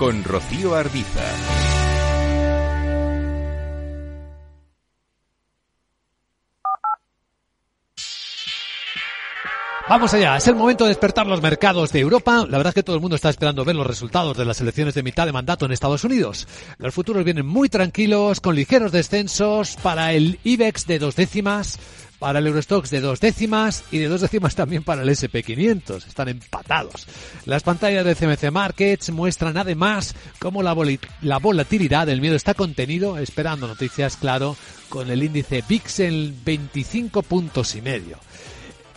con Rocío Arbiza. Vamos allá, es el momento de despertar los mercados de Europa. La verdad es que todo el mundo está esperando ver los resultados de las elecciones de mitad de mandato en Estados Unidos. Los futuros vienen muy tranquilos, con ligeros descensos para el IBEX de dos décimas, para el Eurostox de dos décimas y de dos décimas también para el SP500. Están empatados. Las pantallas de CMC Markets muestran además cómo la, la volatilidad del miedo está contenido, esperando noticias, claro, con el índice VIX en 25 puntos y medio.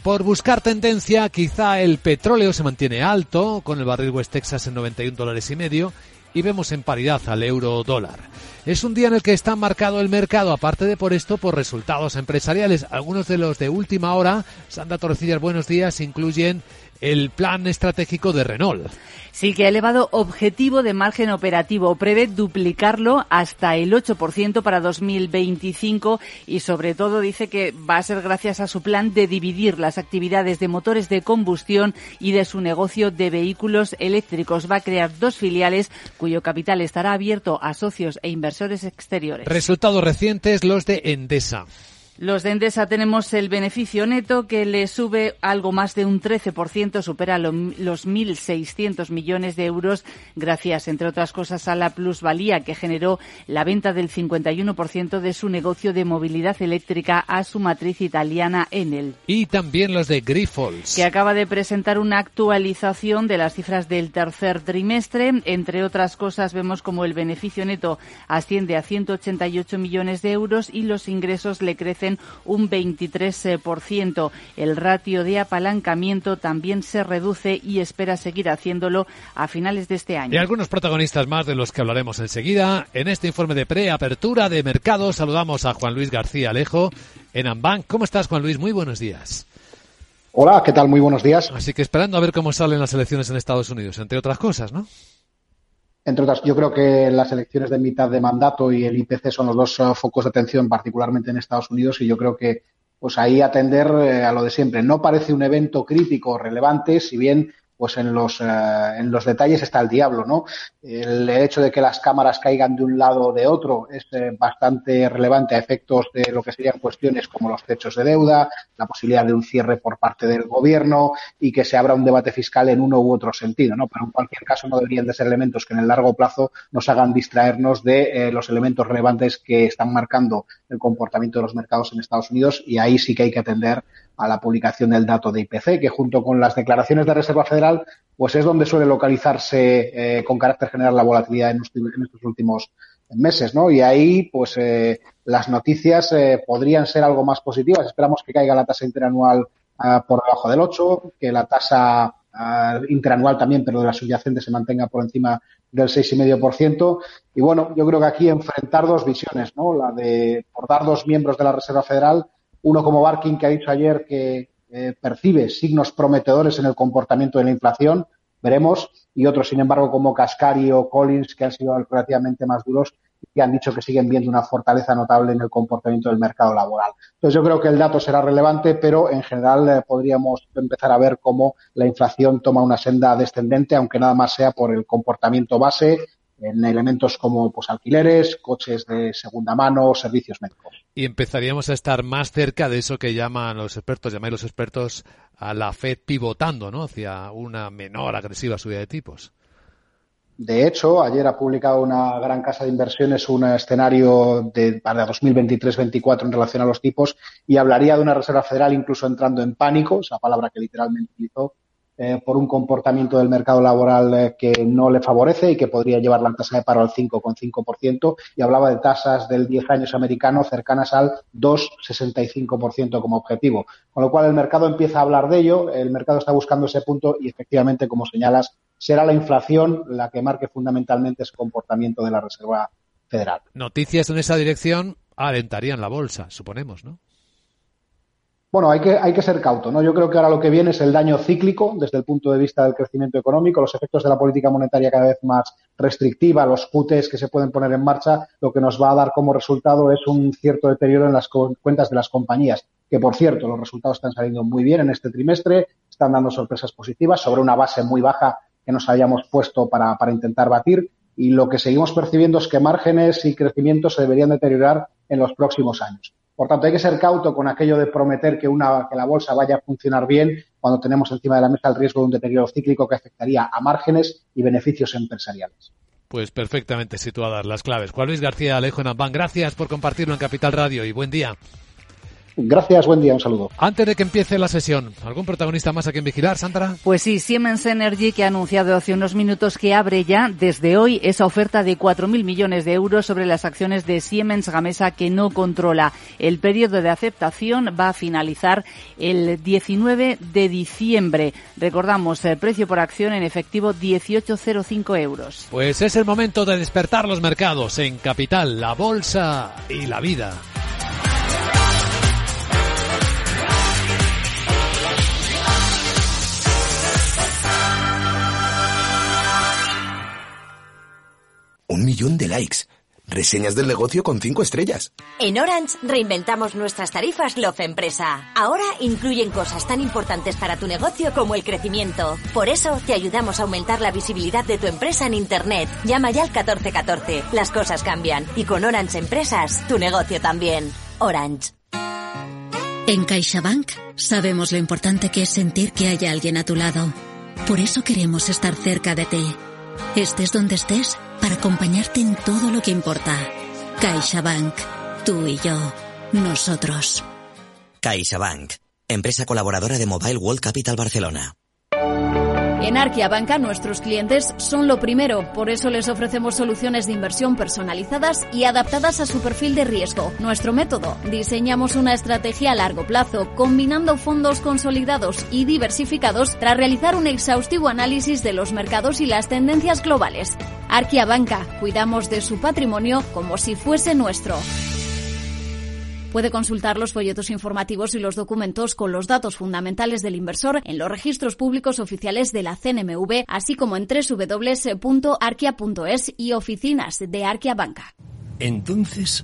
Por buscar tendencia, quizá el petróleo se mantiene alto, con el barril West Texas en 91 dólares y medio, y vemos en paridad al euro dólar. Es un día en el que está marcado el mercado, aparte de por esto, por resultados empresariales. Algunos de los de última hora, Sandra Torrecillas, buenos días, incluyen el plan estratégico de Renault. Sí, que ha elevado objetivo de margen operativo. Prevé duplicarlo hasta el 8% para 2025 y sobre todo dice que va a ser gracias a su plan de dividir las actividades de motores de combustión y de su negocio de vehículos eléctricos. Va a crear dos filiales cuyo capital estará abierto a socios e inversores exteriores. Resultados recientes los de Endesa. Los de Endesa tenemos el beneficio neto que le sube algo más de un 13%, supera los 1.600 millones de euros, gracias, entre otras cosas, a la plusvalía que generó la venta del 51% de su negocio de movilidad eléctrica a su matriz italiana Enel. Y también los de Grifols. Que acaba de presentar una actualización de las cifras del tercer trimestre. Entre otras cosas, vemos como el beneficio neto asciende a 188 millones de euros y los ingresos le crecen un 23%. El ratio de apalancamiento también se reduce y espera seguir haciéndolo a finales de este año. Y algunos protagonistas más de los que hablaremos enseguida. En este informe de preapertura de mercado saludamos a Juan Luis García Alejo en Ambank. ¿Cómo estás, Juan Luis? Muy buenos días. Hola, ¿qué tal? Muy buenos días. Así que esperando a ver cómo salen las elecciones en Estados Unidos, entre otras cosas, ¿no? Entre otras, yo creo que las elecciones de mitad de mandato y el IPC son los dos uh, focos de atención, particularmente en Estados Unidos, y yo creo que pues ahí atender eh, a lo de siempre. No parece un evento crítico relevante, si bien pues en los, eh, en los detalles está el diablo, ¿no? El hecho de que las cámaras caigan de un lado o de otro es eh, bastante relevante a efectos de lo que serían cuestiones como los techos de deuda, la posibilidad de un cierre por parte del gobierno y que se abra un debate fiscal en uno u otro sentido, ¿no? Pero en cualquier caso no deberían de ser elementos que en el largo plazo nos hagan distraernos de eh, los elementos relevantes que están marcando el comportamiento de los mercados en Estados Unidos y ahí sí que hay que atender a la publicación del dato de IPC, que junto con las declaraciones de Reserva Federal, pues es donde suele localizarse eh, con carácter general la volatilidad en, estos últimos meses, ¿no? Y ahí, pues eh, las noticias eh, podrían ser algo más positivas. Esperamos que caiga la tasa interanual ah, por debajo del 8, que la tasa ah, interanual también, pero de la subyacente se mantenga por encima del 6,5%. Y bueno, yo creo que aquí enfrentar dos visiones, ¿no? La de por dar dos miembros de la Reserva Federal uno como Barkin, que ha dicho ayer que eh, percibe signos prometedores en el comportamiento de la inflación, veremos, y otros, sin embargo, como Cascari o Collins, que han sido relativamente más duros y han dicho que siguen viendo una fortaleza notable en el comportamiento del mercado laboral. Entonces, yo creo que el dato será relevante, pero en general eh, podríamos empezar a ver cómo la inflación toma una senda descendente, aunque nada más sea por el comportamiento base en elementos como pues, alquileres, coches de segunda mano, servicios médicos. Y empezaríamos a estar más cerca de eso que llaman los expertos, llamáis los expertos a la Fed pivotando, ¿no? Hacia una menor agresiva subida de tipos. De hecho, ayer ha publicado una gran casa de inversiones un escenario de, para 2023-24 en relación a los tipos y hablaría de una Reserva Federal incluso entrando en pánico, esa palabra que literalmente utilizó, eh, por un comportamiento del mercado laboral eh, que no le favorece y que podría llevar la tasa de paro al 5,5% y hablaba de tasas del 10 años americano cercanas al 2,65% como objetivo. Con lo cual el mercado empieza a hablar de ello, el mercado está buscando ese punto y efectivamente, como señalas, será la inflación la que marque fundamentalmente ese comportamiento de la Reserva Federal. Noticias en esa dirección alentarían la bolsa, suponemos, ¿no? Bueno, hay que, hay que ser cauto, ¿no? Yo creo que ahora lo que viene es el daño cíclico desde el punto de vista del crecimiento económico, los efectos de la política monetaria cada vez más restrictiva, los QTs que se pueden poner en marcha, lo que nos va a dar como resultado es un cierto deterioro en las cuentas de las compañías, que por cierto, los resultados están saliendo muy bien en este trimestre, están dando sorpresas positivas sobre una base muy baja que nos habíamos puesto para, para intentar batir y lo que seguimos percibiendo es que márgenes y crecimiento se deberían deteriorar en los próximos años. Por tanto, hay que ser cauto con aquello de prometer que, una, que la bolsa vaya a funcionar bien cuando tenemos encima de la mesa el riesgo de un deterioro cíclico que afectaría a márgenes y beneficios empresariales. Pues perfectamente situadas las claves. Juan Luis García Alejo en Amban, gracias por compartirlo en Capital Radio y buen día. Gracias, buen día, un saludo. Antes de que empiece la sesión, ¿algún protagonista más a quien vigilar, Sandra? Pues sí, Siemens Energy, que ha anunciado hace unos minutos que abre ya desde hoy esa oferta de 4.000 millones de euros sobre las acciones de Siemens Gamesa que no controla. El periodo de aceptación va a finalizar el 19 de diciembre. Recordamos, el precio por acción en efectivo 18,05 euros. Pues es el momento de despertar los mercados en Capital, la Bolsa y la Vida. Un millón de likes. Reseñas del negocio con cinco estrellas. En Orange reinventamos nuestras tarifas Love Empresa. Ahora incluyen cosas tan importantes para tu negocio como el crecimiento. Por eso te ayudamos a aumentar la visibilidad de tu empresa en Internet. Llama ya al 1414. Las cosas cambian. Y con Orange Empresas, tu negocio también. Orange. En CaixaBank sabemos lo importante que es sentir que hay alguien a tu lado. Por eso queremos estar cerca de ti. Estés donde estés para acompañarte en todo lo que importa. CaixaBank. Tú y yo. Nosotros. CaixaBank. Empresa colaboradora de Mobile World Capital Barcelona. En Arquia Banca nuestros clientes son lo primero, por eso les ofrecemos soluciones de inversión personalizadas y adaptadas a su perfil de riesgo. Nuestro método, diseñamos una estrategia a largo plazo, combinando fondos consolidados y diversificados tras realizar un exhaustivo análisis de los mercados y las tendencias globales. Arquia Banca, cuidamos de su patrimonio como si fuese nuestro. Puede consultar los folletos informativos y los documentos con los datos fundamentales del inversor en los registros públicos oficiales de la CNMV, así como en www.arquia.es y oficinas de Arquia Banca. Entonces,